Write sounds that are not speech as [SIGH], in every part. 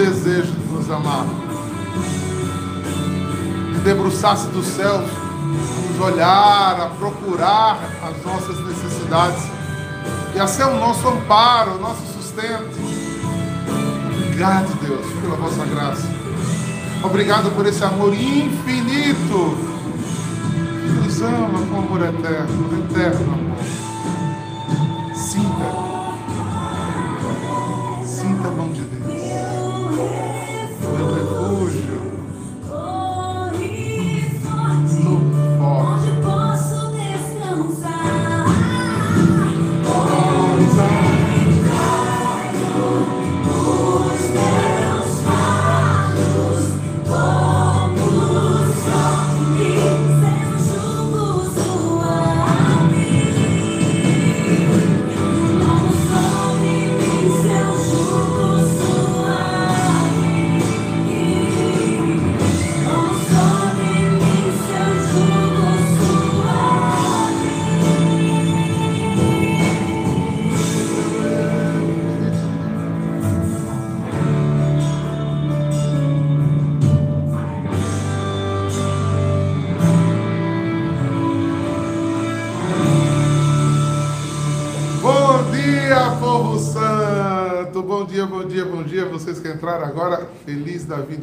desejo de nos amar. De debruçar-se dos céus, a nos olhar, a procurar as nossas necessidades e a ser o nosso amparo, o nosso sustento. Obrigado, Deus, pela vossa graça. Obrigado por esse amor infinito que nos ama com amor eterno, eterno amor.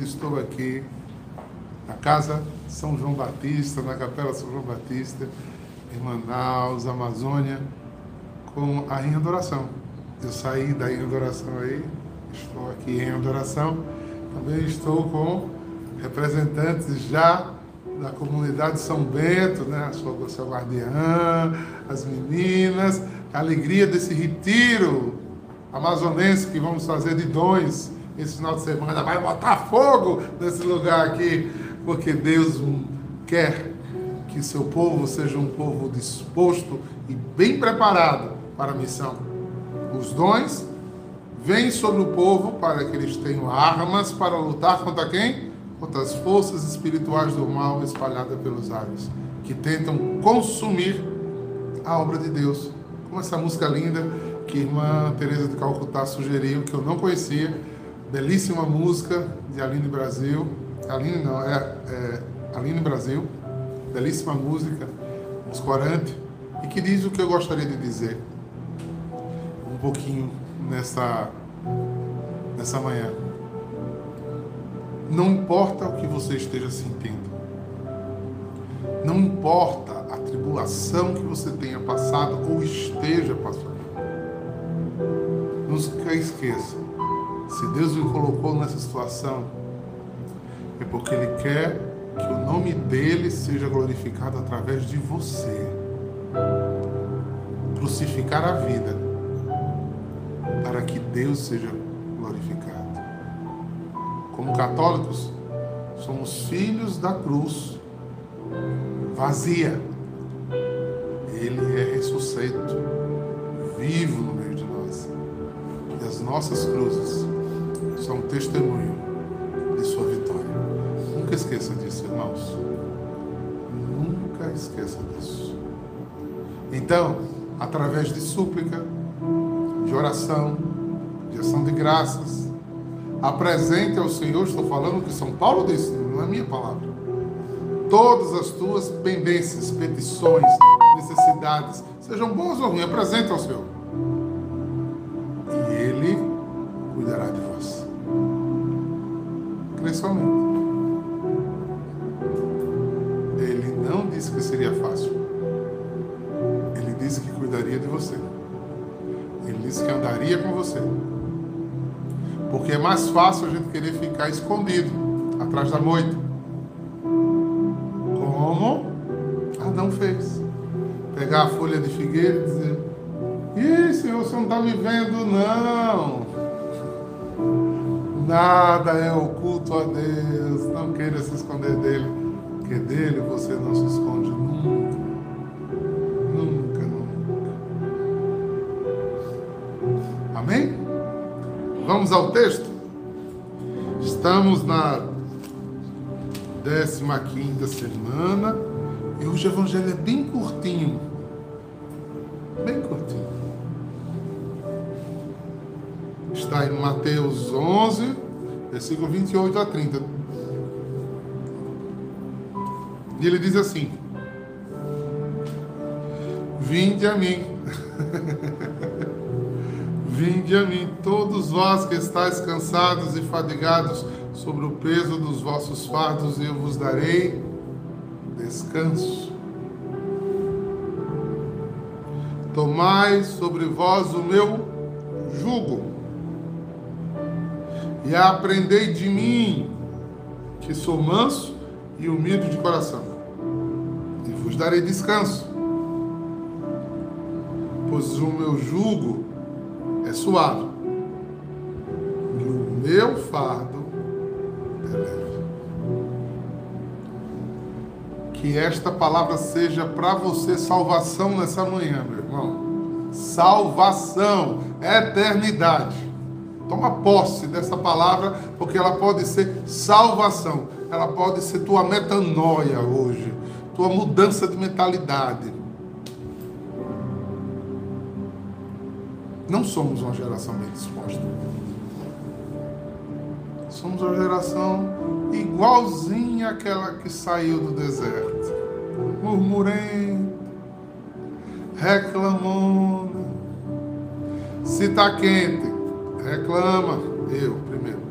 Estou aqui na casa São João Batista, na Capela São João Batista, em Manaus, Amazônia, com a em adoração. Eu saí da em adoração aí, estou aqui em adoração. Também estou com representantes já da comunidade São Bento, né? a sua, sua guardiã, as meninas, a alegria desse retiro amazonense que vamos fazer de dons esse final de semana. Vai botar fogo nesse lugar aqui, porque Deus quer que seu povo seja um povo disposto e bem preparado para a missão. Os dons vêm sobre o povo para que eles tenham armas para lutar contra quem? Contra as forças espirituais do mal espalhadas pelos ares, que tentam consumir a obra de Deus. Como essa música linda que a irmã Teresa de Calcutá sugeriu, que eu não conhecia, belíssima música de Aline Brasil. Aline não, é, é Aline Brasil, belíssima música, muscorante, e que diz o que eu gostaria de dizer um pouquinho nessa, nessa manhã. Não importa o que você esteja sentindo, não importa a tribulação que você tenha passado ou esteja passando, nunca esqueça: se Deus lhe colocou nessa situação, é porque Ele quer que o nome dele seja glorificado através de você. Crucificar a vida para que Deus seja glorificado. Como católicos, somos filhos da cruz vazia. Ele é ressuscito, vivo no meio de nós. E as nossas cruzes testemunho de sua vitória. Nunca esqueça disso, irmãos. Nunca esqueça disso. Então, através de súplica, de oração, de ação de graças, apresente ao Senhor, estou falando que São Paulo disse, não é minha palavra. Todas as tuas pendências, petições, necessidades, sejam boas ou ruins, apresente ao Senhor. Mais fácil a gente querer ficar escondido atrás da moita. Como Adão fez. Pegar a folha de figueira e dizer: Ih, Senhor, você não está me vendo, não. Nada é oculto a Deus. Não queira se esconder dele, porque dele você não se esconde nunca. Nunca, nunca. Amém? Vamos ao texto? Estamos na 15 semana e hoje o evangelho é bem curtinho. Bem curtinho. está em Mateus 11, versículo 28 a 30. E ele diz assim: Vinde a mim. [LAUGHS] Vinde a mim, todos vós que estáis cansados e fadigados sobre o peso dos vossos fardos, eu vos darei descanso. Tomai sobre vós o meu jugo e aprendei de mim, que sou manso e humilde de coração, e vos darei descanso, pois o meu jugo é suave e o meu fardo Que esta palavra seja para você salvação nessa manhã, meu irmão. Salvação, eternidade. Toma posse dessa palavra, porque ela pode ser salvação. Ela pode ser tua metanoia hoje, tua mudança de mentalidade. Não somos uma geração bem disposta. Somos uma geração igualzinha àquela que saiu do deserto. Murmurando, reclamando. Se está quente, reclama. Eu primeiro.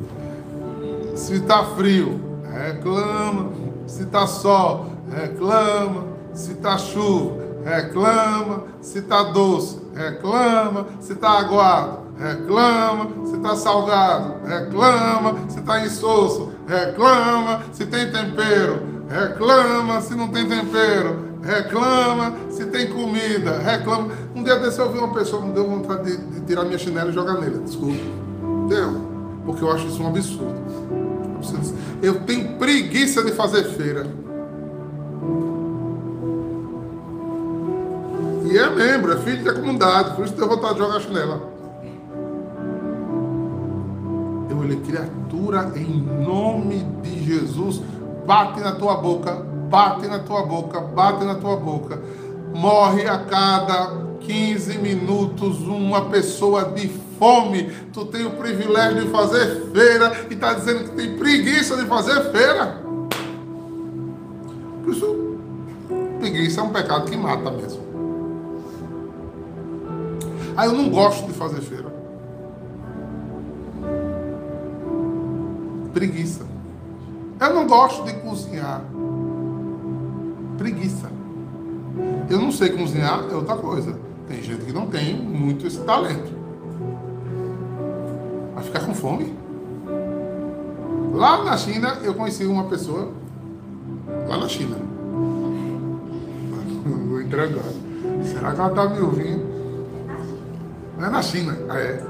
Se está frio, reclama. Se está sol, reclama. Se está chuva, reclama. Se está doce, reclama. Se está aguado, reclama. Se está salgado, reclama. Se está insosso, reclama. Se tem tempero, reclama. Se não tem tempero, reclama. Se tem comida, reclama. Um dia desse eu vi uma pessoa, me deu vontade de, de tirar minha chinela e jogar nele. Desculpa. Deu. Porque eu acho isso um absurdo. Eu tenho preguiça de fazer feira. E é membro, é filho da comunidade, por isso deu vontade de jogar a chinela. Olhei, criatura, em nome de Jesus, bate na tua boca, bate na tua boca, bate na tua boca. Morre a cada 15 minutos uma pessoa de fome. Tu tem o privilégio de fazer feira e está dizendo que tem preguiça de fazer feira. Por isso, preguiça é um pecado que mata mesmo. Ah, eu não gosto de fazer feira. Preguiça. Eu não gosto de cozinhar. Preguiça. Eu não sei cozinhar, é outra coisa. Tem gente que não tem muito esse talento. Vai ficar com fome. Lá na China, eu conheci uma pessoa. Lá na China. [LAUGHS] Vou entregar. Será que ela está me ouvindo? Não é na China. É.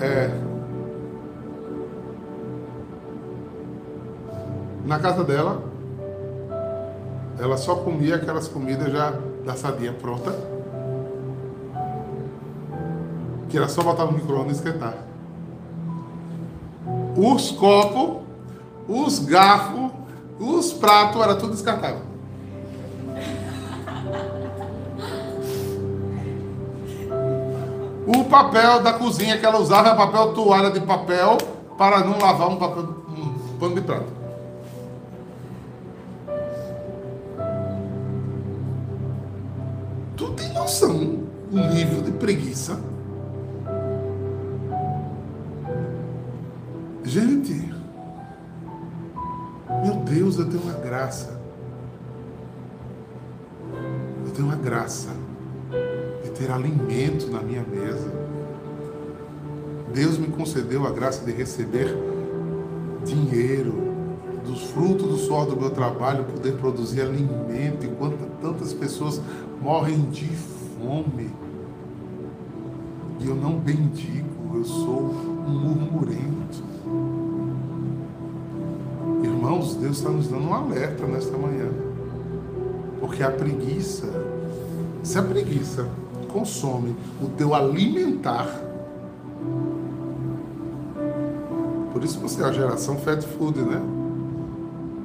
É. Na casa dela, ela só comia aquelas comidas já da sadia pronta. Que era só botar no micro-ondas e esquentar. Os copos, os garfos, os pratos, era tudo descartável. O papel da cozinha que ela usava é papel toalha de papel para não lavar um, papel, um pano de prato. Tu tem noção o nível de preguiça? Gente, meu Deus, eu tenho uma graça. Eu tenho uma graça de ter alimento na minha mesa. Deus me concedeu a graça de receber dinheiro, dos frutos do suor do meu trabalho, poder produzir alimento, enquanto tantas pessoas morrem de fome. E eu não bendigo, eu sou um murmurento. Irmãos, Deus está nos dando um alerta nesta manhã. Porque a preguiça, se a preguiça consome o teu alimentar, por isso você é a geração fat food, né?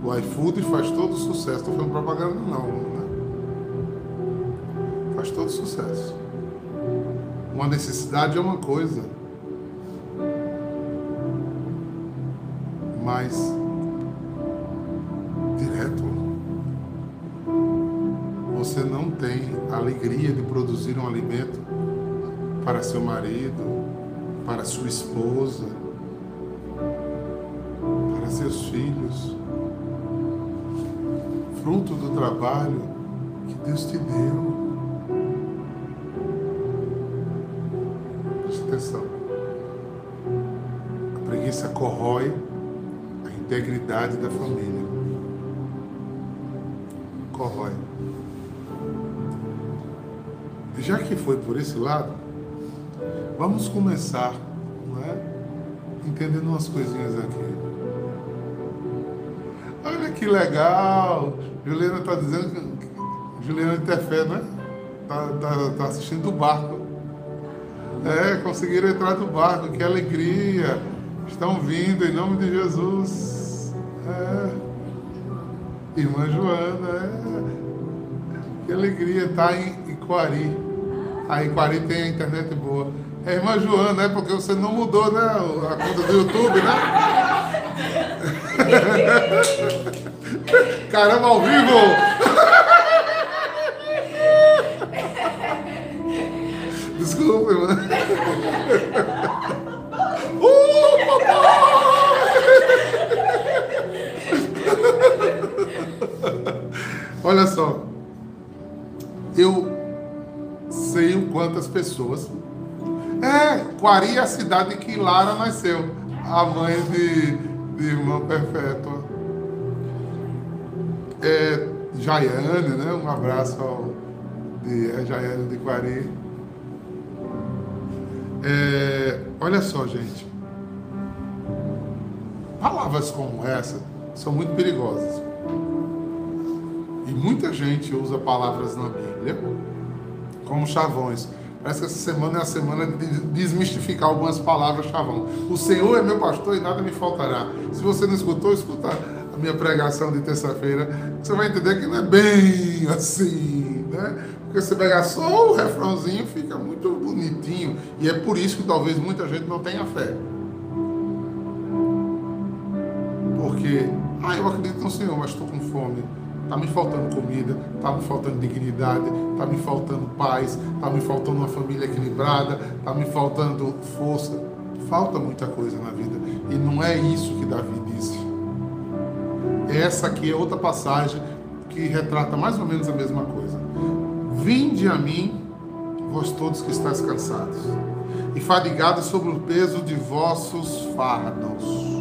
O iFood faz todo sucesso. Estou falando propaganda não? Faz todo sucesso. Uma necessidade é uma coisa. mais direto. Você não tem alegria de produzir um alimento para seu marido, para sua esposa, para seus filhos, fruto do trabalho que Deus te deu. Integridade da família. Corrói. Já que foi por esse lado, vamos começar, não é? Entendendo umas coisinhas aqui. Olha que legal! Juliana está dizendo que. Juliana de Tefé, né? Tá, tá, tá assistindo o barco. É, conseguiram entrar no barco, que alegria! Estão vindo em nome de Jesus. É. Irmã Joana, é. Que alegria, tá em Iquari. A Iquari tem a internet boa. É irmã Joana, é porque você não mudou, né? A conta do YouTube, né? [LAUGHS] Caramba, ao vivo! Olha só. Eu sei o quantas pessoas. É, Quari é a cidade que Lara nasceu. A mãe de, de irmã Perpétua. É, Jaiane, né? Um abraço ao de é, Jaiane de Quari. É, olha só, gente. Palavras como essa são muito perigosas. Muita gente usa palavras na Bíblia como chavões. Parece que essa semana é a semana de desmistificar algumas palavras chavão. O Senhor é meu pastor e nada me faltará. Se você não escutou, escuta a minha pregação de terça-feira. Você vai entender que não é bem assim, né? Porque você pegar só o refrãozinho, fica muito bonitinho. E é por isso que talvez muita gente não tenha fé. Porque, ah, eu acredito no Senhor, mas estou com fome. Está me faltando comida, está me faltando dignidade, está me faltando paz, está me faltando uma família equilibrada, está me faltando força. Falta muita coisa na vida. E não é isso que Davi disse. Essa aqui é outra passagem que retrata mais ou menos a mesma coisa. Vinde a mim, vós todos que estáis cansados, e fadigados sobre o peso de vossos fardos.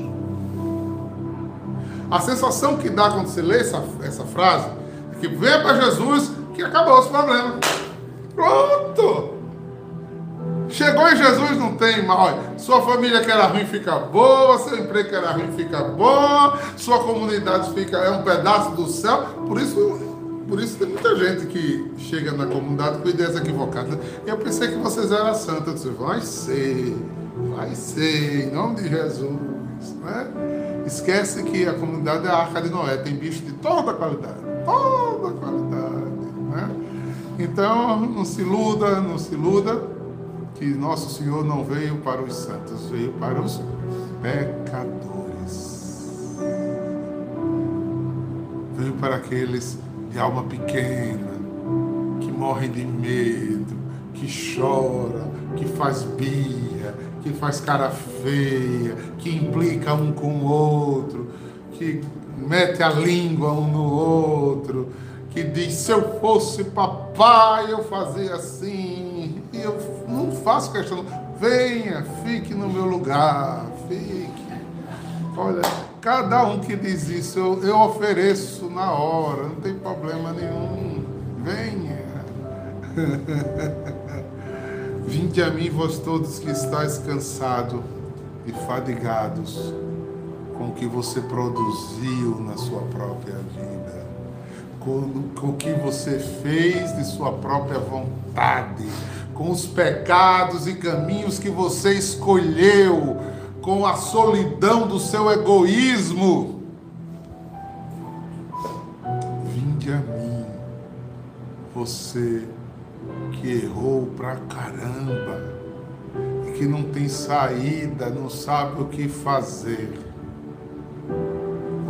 A sensação que dá quando você lê essa, essa frase é que venha para Jesus que acabou os problemas. Pronto! Chegou em Jesus, não tem mais. Sua família que era ruim fica boa, seu emprego que era ruim fica bom, sua comunidade fica é um pedaço do céu. Por isso, por isso tem muita gente que chega na comunidade com ideias equivocadas. Eu pensei que vocês eram santos. Eu disse, vai ser, vai ser, em nome de Jesus. Né? Esquece que a comunidade é a arca de Noé, tem bicho de toda qualidade, toda qualidade. Né? Então, não se iluda, não se iluda, que nosso Senhor não veio para os santos, veio para os pecadores. Veio para aqueles de alma pequena, que morrem de medo, que chora, que faz birra, que faz cara feia, que implica um com o outro, que mete a língua um no outro, que diz: se eu fosse papai, eu fazia assim. E eu não faço questão. Venha, fique no meu lugar, fique. Olha, cada um que diz isso, eu, eu ofereço na hora, não tem problema nenhum. Venha. [LAUGHS] Vinde a mim, vós todos que estáis cansados e fadigados com o que você produziu na sua própria vida, com, com o que você fez de sua própria vontade, com os pecados e caminhos que você escolheu, com a solidão do seu egoísmo. Vinde a mim, você que errou pra caramba e que não tem saída, não sabe o que fazer.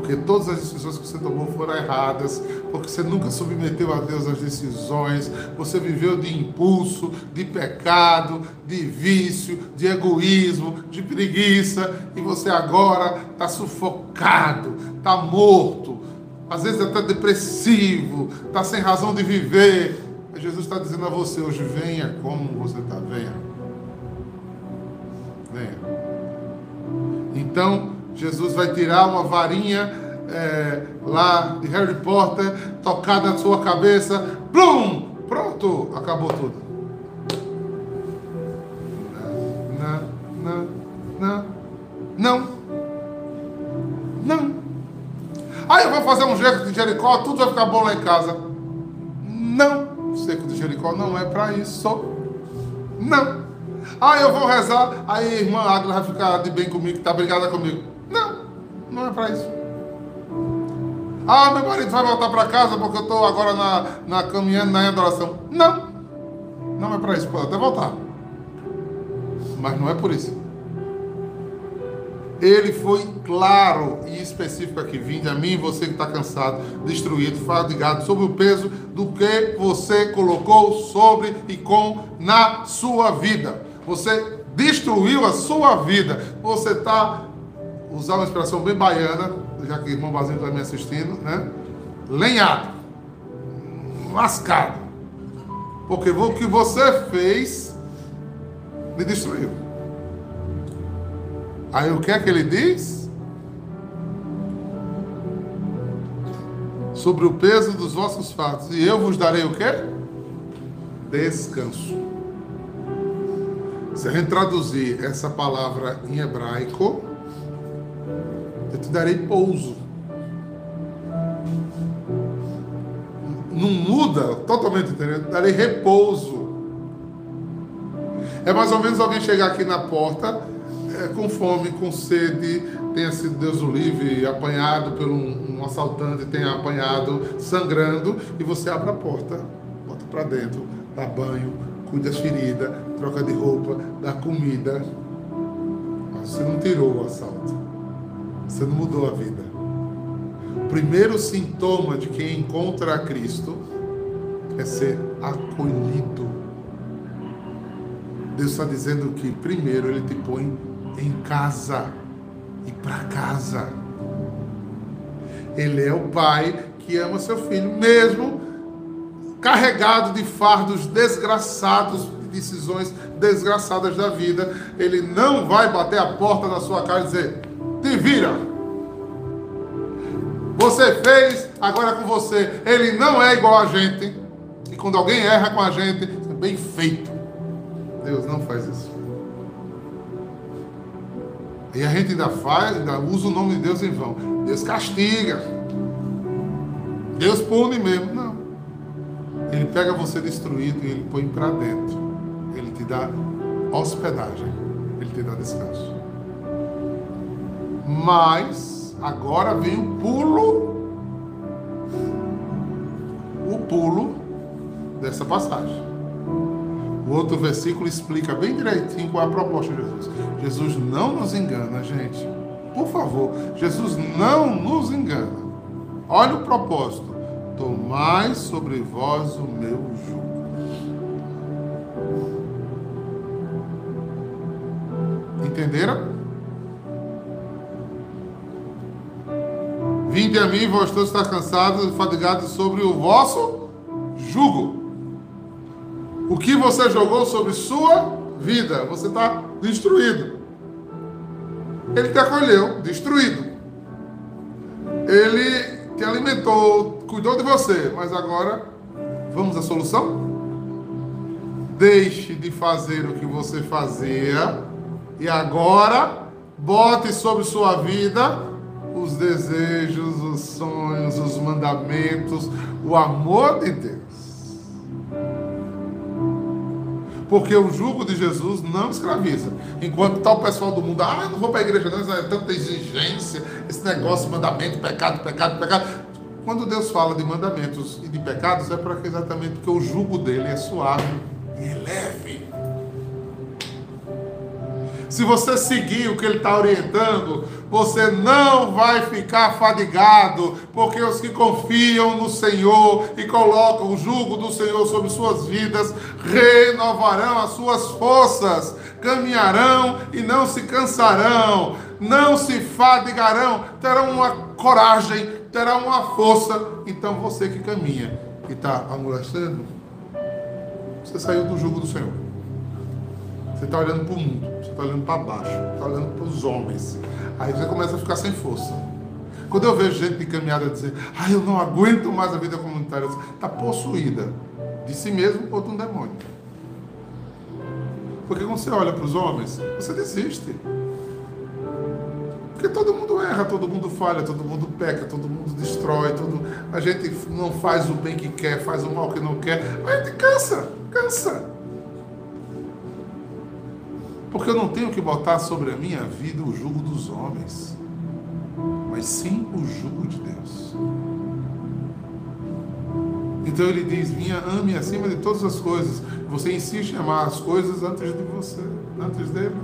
Porque todas as decisões que você tomou foram erradas, porque você nunca submeteu a Deus as decisões, você viveu de impulso, de pecado, de vício, de egoísmo, de preguiça, e você agora está sufocado, está morto, às vezes até depressivo, está sem razão de viver. Jesus está dizendo a você hoje: venha como você está, venha. Venha. Então, Jesus vai tirar uma varinha é, lá de Harry Potter, tocar na sua cabeça, plum! Pronto, acabou tudo. Não, não, não, não, não. Aí eu vou fazer um jeito de Jericó, tudo vai ficar bom lá em casa. Não, Jericó não é para isso. Não. Ah, eu vou rezar, aí a irmã Águila vai ficar de bem comigo, tá brigada comigo. Não, não é para isso. Ah, meu marido vai voltar para casa porque eu estou agora na, na caminhando na adoração. Não, não é para isso, pode até voltar. Mas não é por isso. Ele foi claro e específico aqui. Vinde a mim, você que está cansado, destruído, fadigado, sobre o peso do que você colocou sobre e com na sua vida. Você destruiu a sua vida. Você está, usar uma expressão bem baiana, já que o irmão Basinho está me assistindo, né? Lenhado, lascado. Porque o que você fez me destruiu. Aí o que é que ele diz? Sobre o peso dos vossos fatos. E eu vos darei o quê? Descanso. Se a gente traduzir essa palavra em hebraico, eu te darei pouso. Não muda totalmente, entendeu? Eu te darei repouso. É mais ou menos alguém chegar aqui na porta é, com fome, com sede, tenha sido Deus o livre, apanhado por um, um assaltante, tenha apanhado sangrando, e você abre a porta, bota para dentro, dá banho, cuida das feridas, troca de roupa, dá comida. Mas você não tirou o assalto, você não mudou a vida. O primeiro sintoma de quem encontra a Cristo é ser acolhido. Deus está dizendo que primeiro Ele te põe em casa e para casa. Ele é o pai que ama seu filho, mesmo carregado de fardos desgraçados, de decisões desgraçadas da vida. Ele não vai bater a porta da sua casa e dizer: te vira. Você fez, agora é com você. Ele não é igual a gente. E quando alguém erra com a gente, é bem feito. Deus não faz isso. E a gente ainda faz, ainda usa o nome de Deus em vão. Deus castiga. Deus pune mesmo. Não. Ele pega você destruído e ele põe para dentro. Ele te dá hospedagem. Ele te dá descanso. Mas agora vem o pulo. O pulo dessa passagem. O outro versículo explica bem direitinho qual é a proposta de Jesus. Jesus não nos engana, gente. Por favor, Jesus não nos engana. Olha o propósito. Tomai sobre vós o meu jugo. Entenderam? Vinde a mim, vós todos estáis cansados e fadigados sobre o vosso jugo. O que você jogou sobre sua vida, você está destruído. Ele te acolheu, destruído. Ele te alimentou, cuidou de você, mas agora vamos à solução? Deixe de fazer o que você fazia e agora bote sobre sua vida os desejos, os sonhos, os mandamentos, o amor de Deus. Porque o jugo de Jesus não escraviza. Enquanto tal pessoal do mundo, ah, eu não vou para a igreja, não, é tanta exigência, esse negócio, mandamento, pecado, pecado, pecado. Quando Deus fala de mandamentos e de pecados, é porque exatamente porque o jugo dele é suave e é leve. Se você seguir o que ele está orientando, você não vai ficar fadigado, porque os que confiam no Senhor e colocam o jugo do Senhor sobre suas vidas renovarão as suas forças, caminharão e não se cansarão, não se fadigarão, terão uma coragem, terão uma força. Então você que caminha e está amolecendo, você saiu do jugo do Senhor. Você está olhando para o mundo, está olhando para baixo, está olhando para os homens. Aí você começa a ficar sem força. Quando eu vejo gente de caminhada dizer, ah, eu não aguento mais a vida comunitária, está possuída de si mesmo ou de um demônio. Porque quando você olha para os homens, você desiste. Porque todo mundo erra, todo mundo falha, todo mundo peca, todo mundo destrói, todo... a gente não faz o bem que quer, faz o mal que não quer. A gente cansa, cansa. Porque eu não tenho que botar sobre a minha vida o jugo dos homens, mas sim o jugo de Deus. Então ele diz: Minha ame acima de todas as coisas. Você insiste em amar as coisas antes de você, antes dele.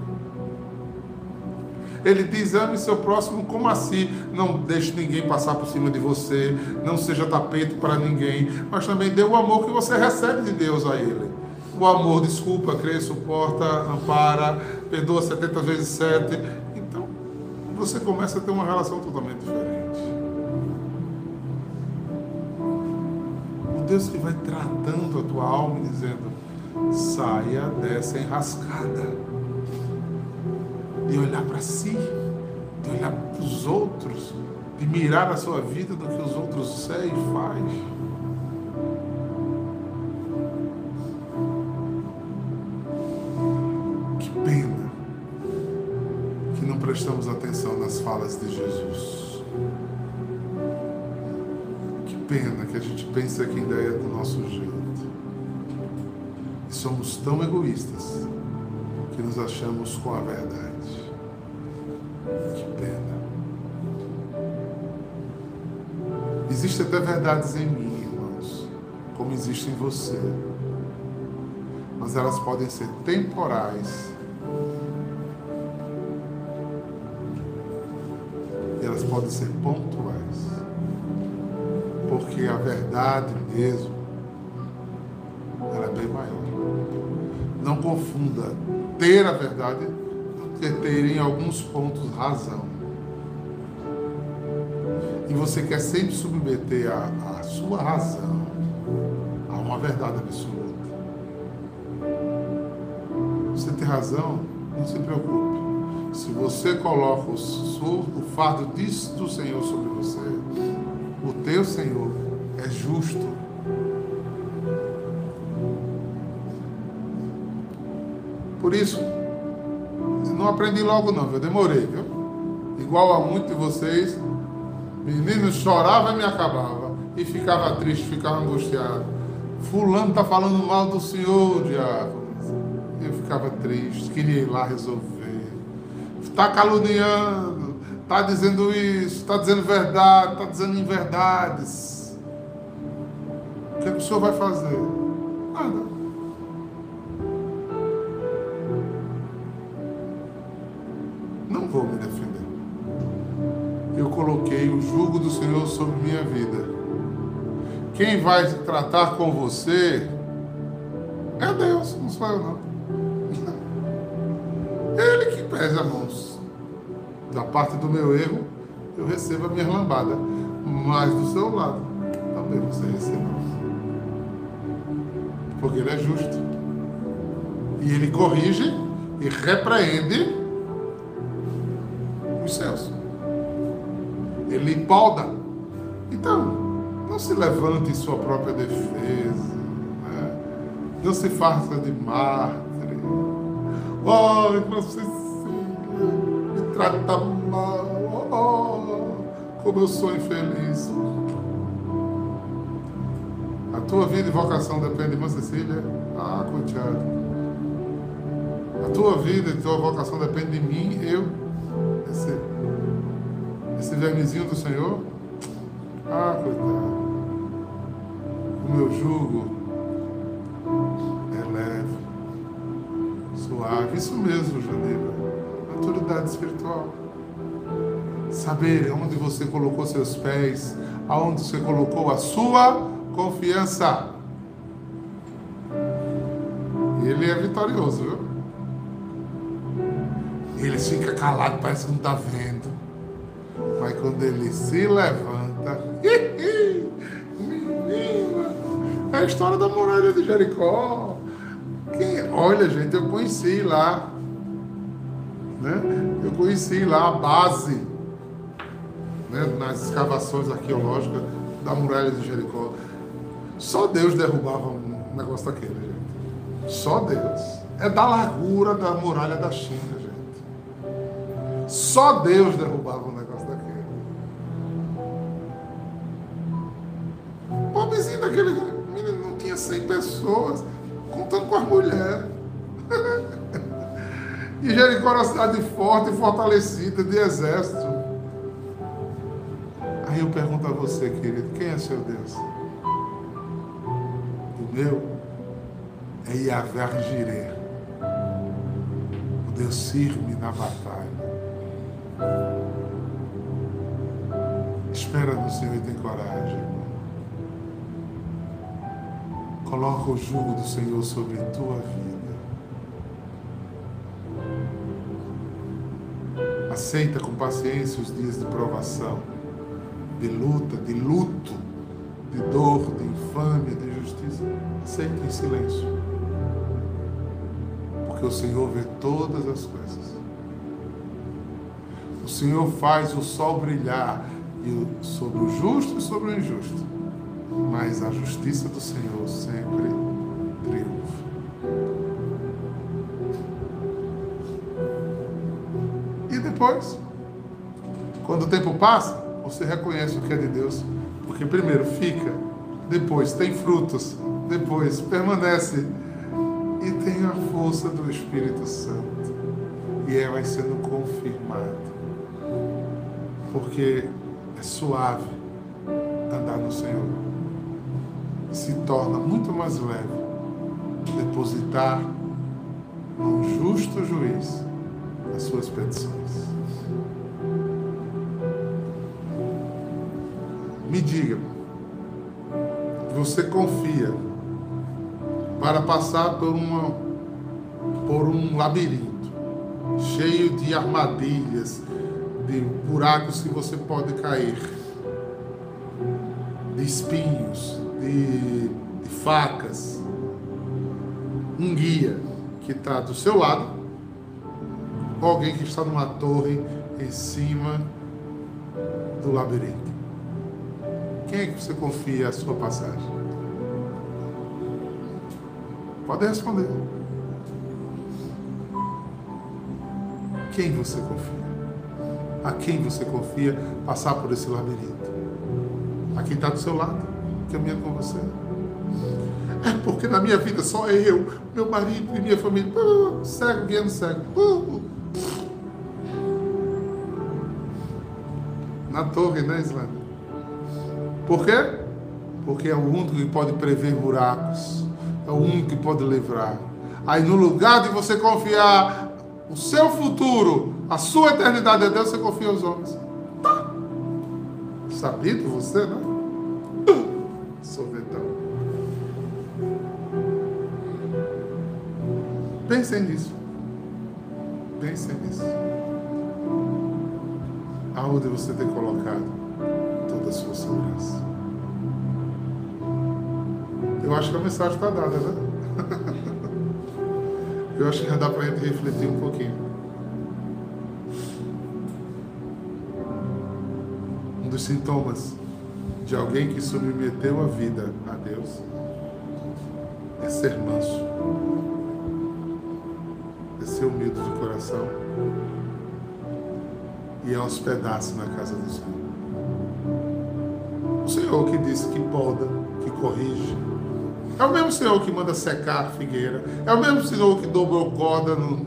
Ele diz: ame seu próximo como assim. Não deixe ninguém passar por cima de você. Não seja tapete para ninguém. Mas também dê o amor que você recebe de Deus a ele. O amor desculpa, crê, suporta, ampara, perdoa 70 vezes 7. Então, você começa a ter uma relação totalmente diferente. O Deus que vai tratando a tua alma dizendo: saia dessa enrascada de olhar para si, de olhar para os outros, de mirar a sua vida do que os outros sei e faz. Prestamos atenção nas falas de Jesus. Que pena que a gente pensa que ainda é do nosso jeito. E somos tão egoístas que nos achamos com a verdade. Que pena. Existem até verdades em mim, irmãos, como existe em você. Mas elas podem ser temporais. Podem ser pontuais. Porque a verdade mesmo, ela é bem maior. Não confunda ter a verdade que ter em alguns pontos razão. E você quer sempre submeter a, a sua razão a uma verdade absoluta. Você tem razão, não se preocupe. Se você coloca o, o fardo disso do Senhor sobre você, o teu Senhor é justo. Por isso, não aprendi logo não, eu demorei, viu? Igual a muitos de vocês, menino chorava e me acabava. E ficava triste, ficava angustiado. Fulano está falando mal do senhor, diabo. Eu ficava triste, queria ir lá resolver. Está caluniando, está dizendo isso, está dizendo verdade, está dizendo inverdades. O que, é que o senhor vai fazer? Nada. Não vou me defender. Eu coloquei o jugo do Senhor sobre minha vida. Quem vai tratar com você é Deus, não sou eu não. [LAUGHS] Ele que pesa a mãos. Da parte do meu erro, eu recebo a minha lambada. Mas do seu lado, também você recebe. Porque ele é justo. E ele corrige e repreende os céus. Ele poda. Então, não se levante em sua própria defesa. né? Não se faça de mártir. Oh, irmã Cecília, me trata mal. Oh, como eu sou infeliz. A tua vida e vocação depende de irmã Cecília? Ah, coitado. A tua vida e tua vocação depende de mim, eu, esse, esse vermezinho do Senhor. Ah, coitado. O meu jugo é leve, suave. Isso mesmo, Janeiro. Espiritual. Saber onde você colocou seus pés, aonde você colocou a sua confiança. Ele é vitorioso, viu? Ele fica calado, parece que não está vendo. Mas quando ele se levanta. [LAUGHS] Menina! É a história da muralha de Jericó. Quem- olha, gente, eu conheci lá. Né? Eu conheci lá a base né, nas escavações arqueológicas da muralha de Jericó. Só Deus derrubava um negócio daquele, gente. Só Deus. É da largura da muralha da China, gente. Só Deus derrubava um negócio daquele. Pobrezinho daquele menino não tinha 100 pessoas, contando com as mulheres. E Jericó era uma cidade forte fortalecida de exército. Aí eu pergunto a você, querido, quem é seu Deus? O meu é Yahvé Jireh. O Deus firme na batalha. Espera no Senhor e tem coragem. Coloca o jugo do Senhor sobre tua vida. Aceita com paciência os dias de provação, de luta, de luto, de dor, de infâmia, de injustiça. Aceita em silêncio. Porque o Senhor vê todas as coisas. O Senhor faz o sol brilhar sobre o justo e sobre o injusto. Mas a justiça do Senhor sempre triunfa. Depois, quando o tempo passa, você reconhece o que é de Deus. Porque primeiro fica, depois tem frutos, depois permanece e tem a força do Espírito Santo. E é, vai sendo confirmado. Porque é suave andar no Senhor. Se torna muito mais leve depositar num justo juiz as suas petições. Me diga, você confia para passar por, uma, por um labirinto cheio de armadilhas, de buracos que você pode cair, de espinhos, de, de facas, um guia que está do seu lado, ou alguém que está numa torre em cima do labirinto. Quem é que você confia a sua passagem? Pode responder. Quem você confia? A quem você confia passar por esse labirinto? A quem está do seu lado, caminhando com você. É porque na minha vida só eu, meu marido e minha família. Cego, guiando cego. Na torre, né, Islândia? Por quê? Porque é o único que pode prever buracos. É o único que pode livrar. Aí no lugar de você confiar o seu futuro, a sua eternidade a Deus, você confia aos homens. Tá. Sabido você, né? Sorvetão. Pensem nisso. Pensem nisso. Aonde você tem colocado toda a sua segurança? Eu acho que a mensagem está dada, né? [LAUGHS] Eu acho que já dá para a gente refletir um pouquinho. Um dos sintomas de alguém que submeteu a vida a Deus é ser manso, e é hospedar-se na casa do Senhor. O Senhor que disse que poda, que corrige, é o mesmo Senhor que manda secar a figueira. É o mesmo Senhor que dobrou corda no,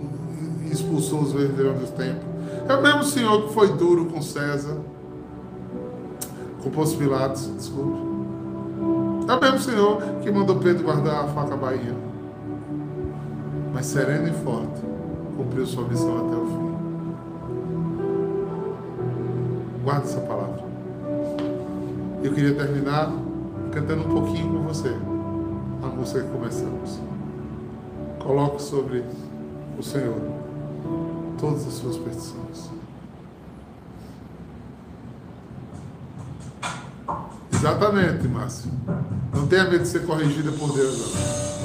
e expulsou os verdeiros dos tempos. É o mesmo Senhor que foi duro com César. Com Pôncio Pilatos, desculpe. É o mesmo Senhor que mandou Pedro guardar a faca bainha. Mas sereno e forte, cumpriu sua missão até o fim. Guarda essa palavra. Eu queria terminar cantando um pouquinho com você a música que começamos. Coloque sobre o Senhor todas as suas petições. Exatamente, Márcio. Não tenha medo de ser corrigida por Deus, não.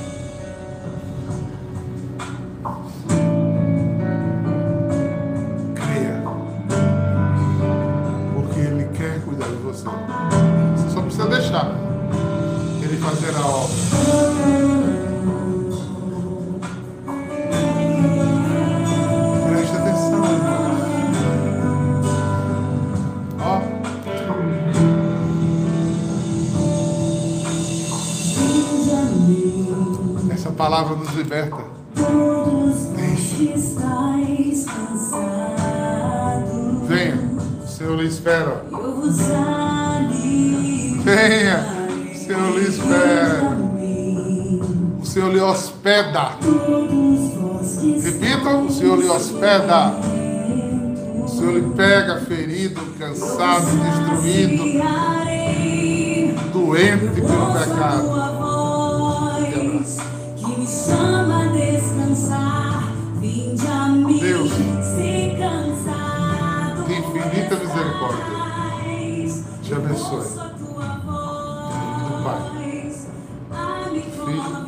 Palavra nos liberta. todos vós que estáis cansados. Venha, o Senhor lhe espera. Venha, o Senhor lhe espera. O Senhor lhe hospeda. Repitam, o Senhor lhe hospeda. O Senhor lhe pega ferido, cansado, destruído, doente pelo pecado. Chama a descansar. Vinde a mim, Deus. se cansado. De infinita misericórdia. Te abençoe. Pai, Filho